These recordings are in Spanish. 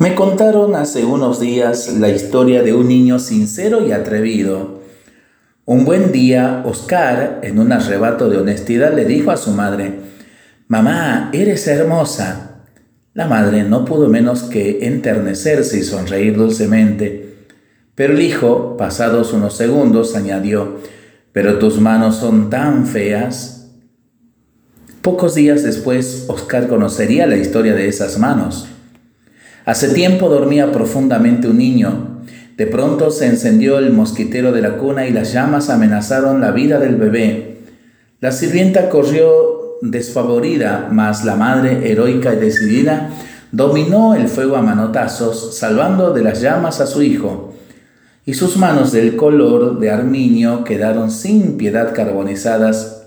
Me contaron hace unos días la historia de un niño sincero y atrevido. Un buen día, Oscar, en un arrebato de honestidad, le dijo a su madre, Mamá, eres hermosa. La madre no pudo menos que enternecerse y sonreír dulcemente. Pero el hijo, pasados unos segundos, añadió, Pero tus manos son tan feas. Pocos días después, Oscar conocería la historia de esas manos. Hace tiempo dormía profundamente un niño. De pronto se encendió el mosquitero de la cuna y las llamas amenazaron la vida del bebé. La sirvienta corrió desfavorida, mas la madre, heroica y decidida, dominó el fuego a manotazos, salvando de las llamas a su hijo. Y sus manos del color de armiño quedaron sin piedad carbonizadas,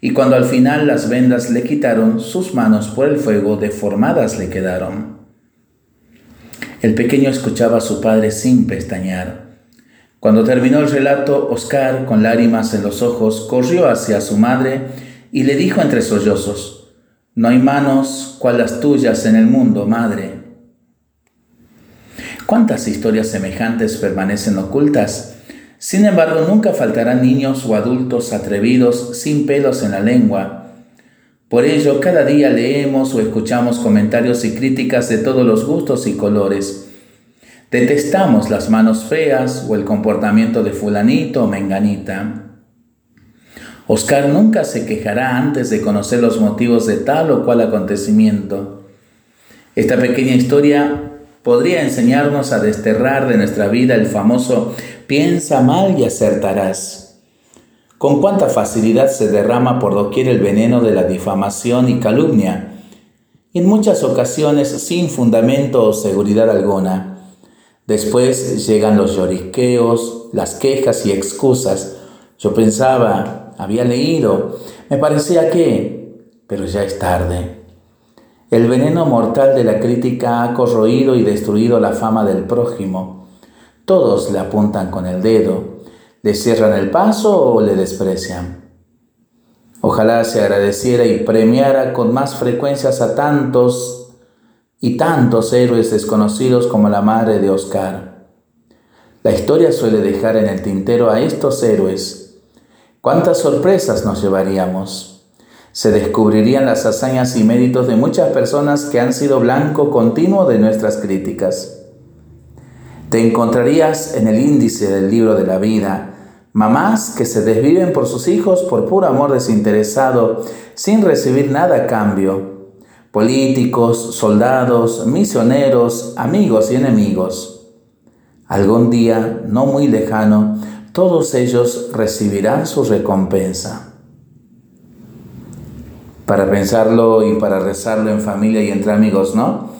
y cuando al final las vendas le quitaron, sus manos por el fuego deformadas le quedaron. El pequeño escuchaba a su padre sin pestañear. Cuando terminó el relato, Oscar, con lágrimas en los ojos, corrió hacia su madre y le dijo entre sollozos, No hay manos cual las tuyas en el mundo, madre. ¿Cuántas historias semejantes permanecen ocultas? Sin embargo, nunca faltarán niños o adultos atrevidos sin pelos en la lengua, por ello, cada día leemos o escuchamos comentarios y críticas de todos los gustos y colores. Detestamos las manos feas o el comportamiento de fulanito o menganita. Oscar nunca se quejará antes de conocer los motivos de tal o cual acontecimiento. Esta pequeña historia podría enseñarnos a desterrar de nuestra vida el famoso piensa mal y acertarás. Con cuánta facilidad se derrama por doquier el veneno de la difamación y calumnia, en muchas ocasiones sin fundamento o seguridad alguna. Después llegan los lloriqueos, las quejas y excusas. Yo pensaba, había leído, me parecía que, pero ya es tarde. El veneno mortal de la crítica ha corroído y destruido la fama del prójimo. Todos le apuntan con el dedo le cierran el paso o le desprecian. Ojalá se agradeciera y premiara con más frecuencias a tantos y tantos héroes desconocidos como la madre de Oscar. La historia suele dejar en el tintero a estos héroes. ¿Cuántas sorpresas nos llevaríamos? Se descubrirían las hazañas y méritos de muchas personas que han sido blanco continuo de nuestras críticas. Te encontrarías en el índice del libro de la vida mamás que se desviven por sus hijos por puro amor desinteresado, sin recibir nada a cambio, políticos, soldados, misioneros, amigos y enemigos. Algún día, no muy lejano, todos ellos recibirán su recompensa. Para pensarlo y para rezarlo en familia y entre amigos, ¿no?